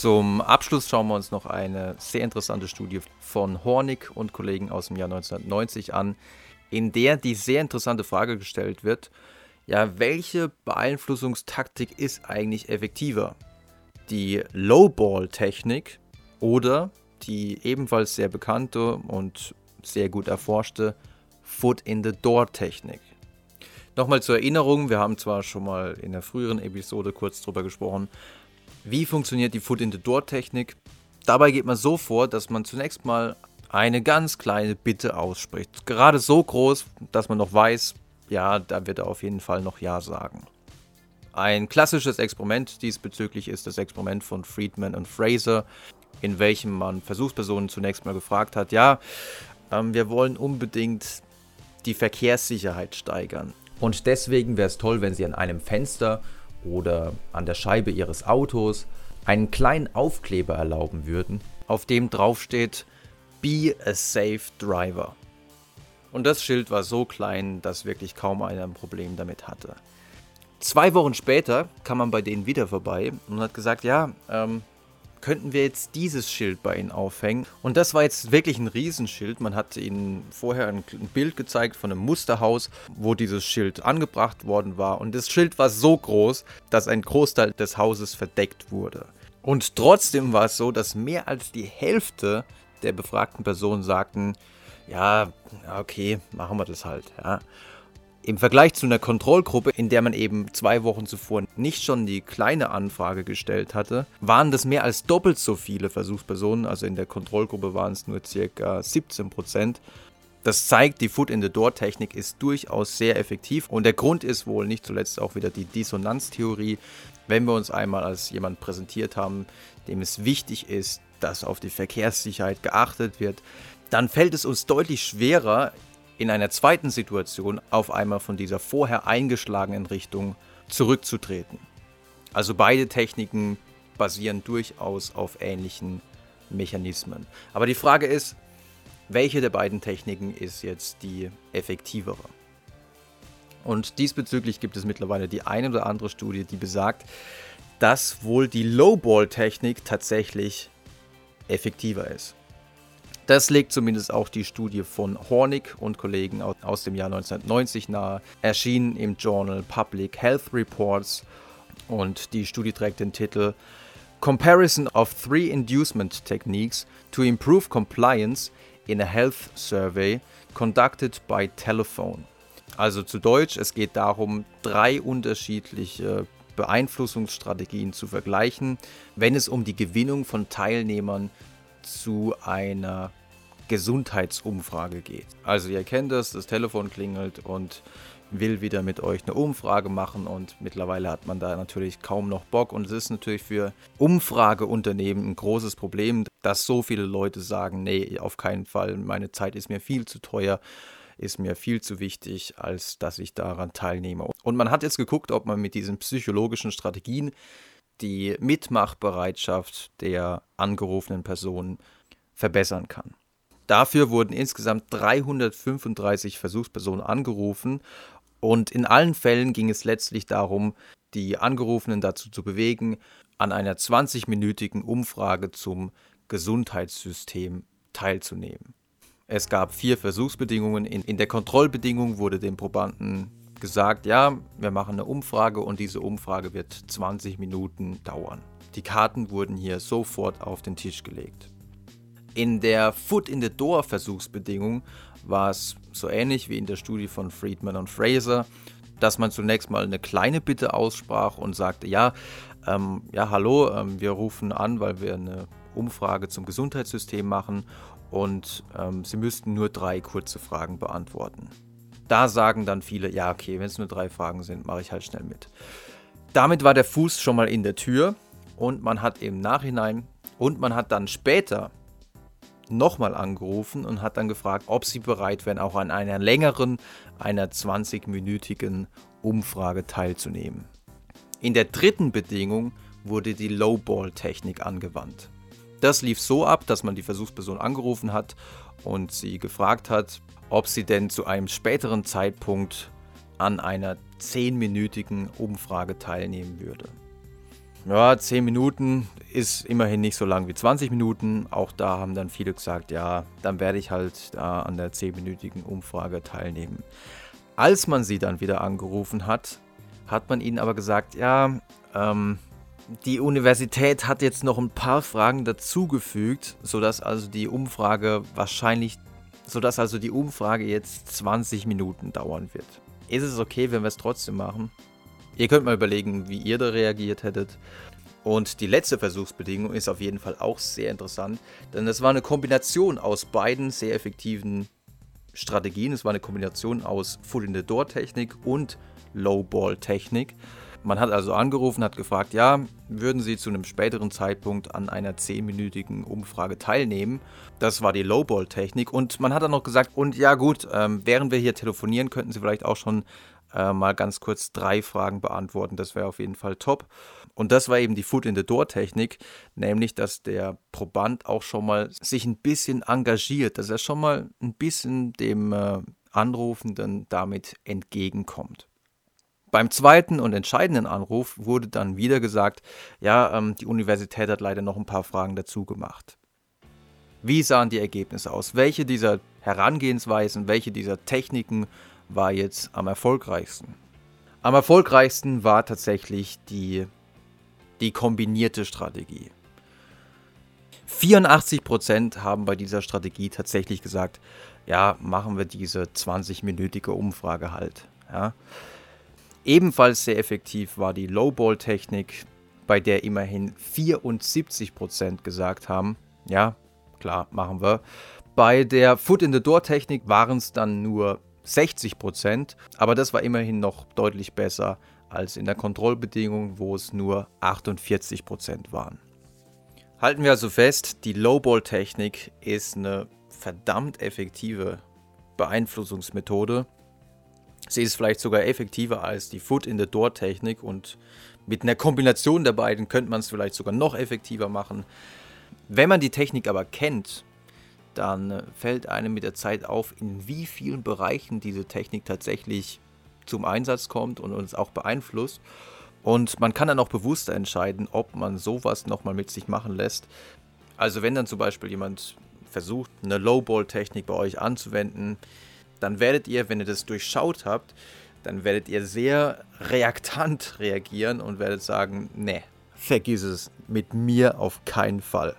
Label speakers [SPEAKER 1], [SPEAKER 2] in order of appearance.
[SPEAKER 1] Zum Abschluss schauen wir uns noch eine sehr interessante Studie von Hornig und Kollegen aus dem Jahr 1990 an, in der die sehr interessante Frage gestellt wird, ja, welche Beeinflussungstaktik ist eigentlich effektiver? Die Lowball-Technik oder die ebenfalls sehr bekannte und sehr gut erforschte Foot-in-the-Door-Technik? Nochmal zur Erinnerung, wir haben zwar schon mal in der früheren Episode kurz drüber gesprochen, wie funktioniert die Foot-in-the-Door-Technik. Dabei geht man so vor, dass man zunächst mal eine ganz kleine Bitte ausspricht. Gerade so groß, dass man noch weiß, ja, da wird er auf jeden Fall noch Ja sagen. Ein klassisches Experiment diesbezüglich ist das Experiment von Friedman und Fraser, in welchem man Versuchspersonen zunächst mal gefragt hat, ja, ähm, wir wollen unbedingt die Verkehrssicherheit steigern. Und deswegen wäre es toll, wenn Sie an einem Fenster oder an der Scheibe Ihres Autos einen kleinen Aufkleber erlauben würden, auf dem draufsteht Be a Safe Driver. Und das Schild war so klein, dass wirklich kaum einer ein Problem damit hatte. Zwei Wochen später kam man bei denen wieder vorbei und hat gesagt, ja, ähm, könnten wir jetzt dieses Schild bei ihnen aufhängen. Und das war jetzt wirklich ein Riesenschild. Man hat ihnen vorher ein Bild gezeigt von einem Musterhaus, wo dieses Schild angebracht worden war. Und das Schild war so groß, dass ein Großteil des Hauses verdeckt wurde. Und trotzdem war es so, dass mehr als die Hälfte der befragten Personen sagten, ja, okay, machen wir das halt. Ja. Im Vergleich zu einer Kontrollgruppe, in der man eben zwei Wochen zuvor nicht schon die kleine Anfrage gestellt hatte, waren das mehr als doppelt so viele Versuchspersonen. Also in der Kontrollgruppe waren es nur ca. 17 Prozent. Das zeigt, die Foot-in-the-Door-Technik ist durchaus sehr effektiv und der Grund ist wohl nicht zuletzt auch wieder die Dissonanztheorie. Wenn wir uns einmal als jemand präsentiert haben, dem es wichtig ist, dass auf die Verkehrssicherheit geachtet wird, dann fällt es uns deutlich schwerer, in einer zweiten Situation auf einmal von dieser vorher eingeschlagenen Richtung zurückzutreten. Also beide Techniken basieren durchaus auf ähnlichen Mechanismen. Aber die Frage ist, welche der beiden Techniken ist jetzt die effektivere? Und diesbezüglich gibt es mittlerweile die eine oder andere Studie, die besagt, dass wohl die Lowball-Technik tatsächlich effektiver ist. Das legt zumindest auch die Studie von Hornig und Kollegen aus dem Jahr 1990 nahe, erschienen im Journal Public Health Reports und die Studie trägt den Titel Comparison of Three Inducement Techniques to Improve Compliance in a Health Survey conducted by Telephone. Also zu Deutsch, es geht darum, drei unterschiedliche Beeinflussungsstrategien zu vergleichen, wenn es um die Gewinnung von Teilnehmern zu einer Gesundheitsumfrage geht. Also ihr kennt das, das Telefon klingelt und will wieder mit euch eine Umfrage machen und mittlerweile hat man da natürlich kaum noch Bock und es ist natürlich für Umfrageunternehmen ein großes Problem, dass so viele Leute sagen, nee, auf keinen Fall, meine Zeit ist mir viel zu teuer, ist mir viel zu wichtig, als dass ich daran teilnehme. Und man hat jetzt geguckt, ob man mit diesen psychologischen Strategien die Mitmachbereitschaft der angerufenen Personen verbessern kann. Dafür wurden insgesamt 335 Versuchspersonen angerufen und in allen Fällen ging es letztlich darum, die Angerufenen dazu zu bewegen, an einer 20-minütigen Umfrage zum Gesundheitssystem teilzunehmen. Es gab vier Versuchsbedingungen. In, der Kontrollbedingung wurde den Probanden gesagt, ja, wir machen eine Umfrage und diese Umfrage wird 20 Minuten dauern. Die Karten wurden hier sofort auf den Tisch gelegt. In der Foot in the Door Versuchsbedingung war es so ähnlich wie in der Studie von Friedman und Fraser, dass man zunächst mal eine kleine Bitte aussprach und sagte, ja, ähm, ja, hallo, ähm, wir rufen an, weil wir eine Umfrage zum Gesundheitssystem machen und ähm, Sie müssten nur drei kurze Fragen beantworten. Da sagen dann viele, ja, okay, wenn es nur drei Fragen sind, mache ich halt schnell mit. Damit war der Fuß schon mal in der Tür und man hat im Nachhinein und man hat dann später nochmal angerufen und hat dann gefragt, ob sie bereit wären, auch an einer längeren, einer 20-minütigen Umfrage teilzunehmen. In der dritten Bedingung wurde die Lowball-Technik angewandt. Das lief so ab, dass man die Versuchsperson angerufen hat und sie gefragt hat, ob sie denn zu einem späteren Zeitpunkt an einer 10-minütigen Umfrage teilnehmen würde. ja, 10 Minuten ist immerhin nicht so lang wie 20 Minuten. Auch da haben dann viele gesagt, ja, dann werde ich halt da an der 10-minütigen Umfrage teilnehmen. Als man sie dann wieder angerufen hat, hat man ihnen aber gesagt, ja, ähm, die Universität hat jetzt noch ein paar Fragen dazugefügt, sodass also die Umfrage wahrscheinlich, sodass also die Umfrage jetzt 20 Minuten dauern wird. Ist es okay, wenn wir es trotzdem machen? Ihr könnt mal überlegen, wie ihr da reagiert hättet. Und die letzte Versuchsbedingung ist auf jeden Fall auch sehr interessant, denn es war eine Kombination aus beiden sehr effektiven Strategien. Es war eine Kombination aus Foot-in-the-Door-Technik und Low-Ball-Technik. Man hat also angerufen, hat gefragt, ja, würden Sie zu einem späteren Zeitpunkt an einer 10-minütigen Umfrage teilnehmen? Das war die Lowball-Technik. Und man hat dann noch gesagt, und ja gut, ähm, während wir hier telefonieren, könnten Sie vielleicht auch schon äh, mal ganz kurz drei Fragen beantworten. Das wäre auf jeden Fall top. Und das war eben die Foot in the Door Technik, nämlich dass der Proband auch schon mal sich ein bisschen engagiert, dass er schon mal ein bisschen dem äh, Anrufenden damit entgegenkommt. Beim zweiten und entscheidenden Anruf wurde dann wieder gesagt, ja, ähm, die Universität hat leider noch ein paar Fragen dazu gemacht. Wie sahen die Ergebnisse aus? Welche dieser Herangehensweisen, welche dieser Techniken war jetzt am erfolgreichsten? Am erfolgreichsten war tatsächlich die, die kombinierte Strategie. 84% haben bei dieser Strategie tatsächlich gesagt, ja, machen wir diese 20-minütige Umfrage halt. Ja. Ebenfalls sehr effektiv war die Lowball-Technik, bei der immerhin 74% gesagt haben, ja, klar, machen wir. Bei der Foot-in-the-Door-Technik waren es dann nur 60%, aber das war immerhin noch deutlich besser als in der Kontrollbedingung, wo es nur 48% waren. Halten wir also fest, die Lowball-Technik ist eine verdammt effektive Beeinflussungsmethode Sie ist vielleicht sogar effektiver als die Foot-in-the-Door-Technik und mit einer Kombination der beiden könnte man es vielleicht sogar noch effektiver machen. Wenn man die Technik aber kennt, dann fällt einem mit der Zeit auf, in wie vielen Bereichen diese Technik tatsächlich zum Einsatz kommt und uns auch beeinflusst. Und man kann dann auch bewusster entscheiden, ob man sowas nochmal mit sich machen lässt. Also wenn dann zum Beispiel jemand versucht, eine Lowball-Technik bei euch anzuwenden, dann werdet ihr, wenn ihr das durchschaut habt, dann werdet ihr sehr reaktant reagieren und werdet sagen, nee, vergiss es, mit mir auf keinen Fall.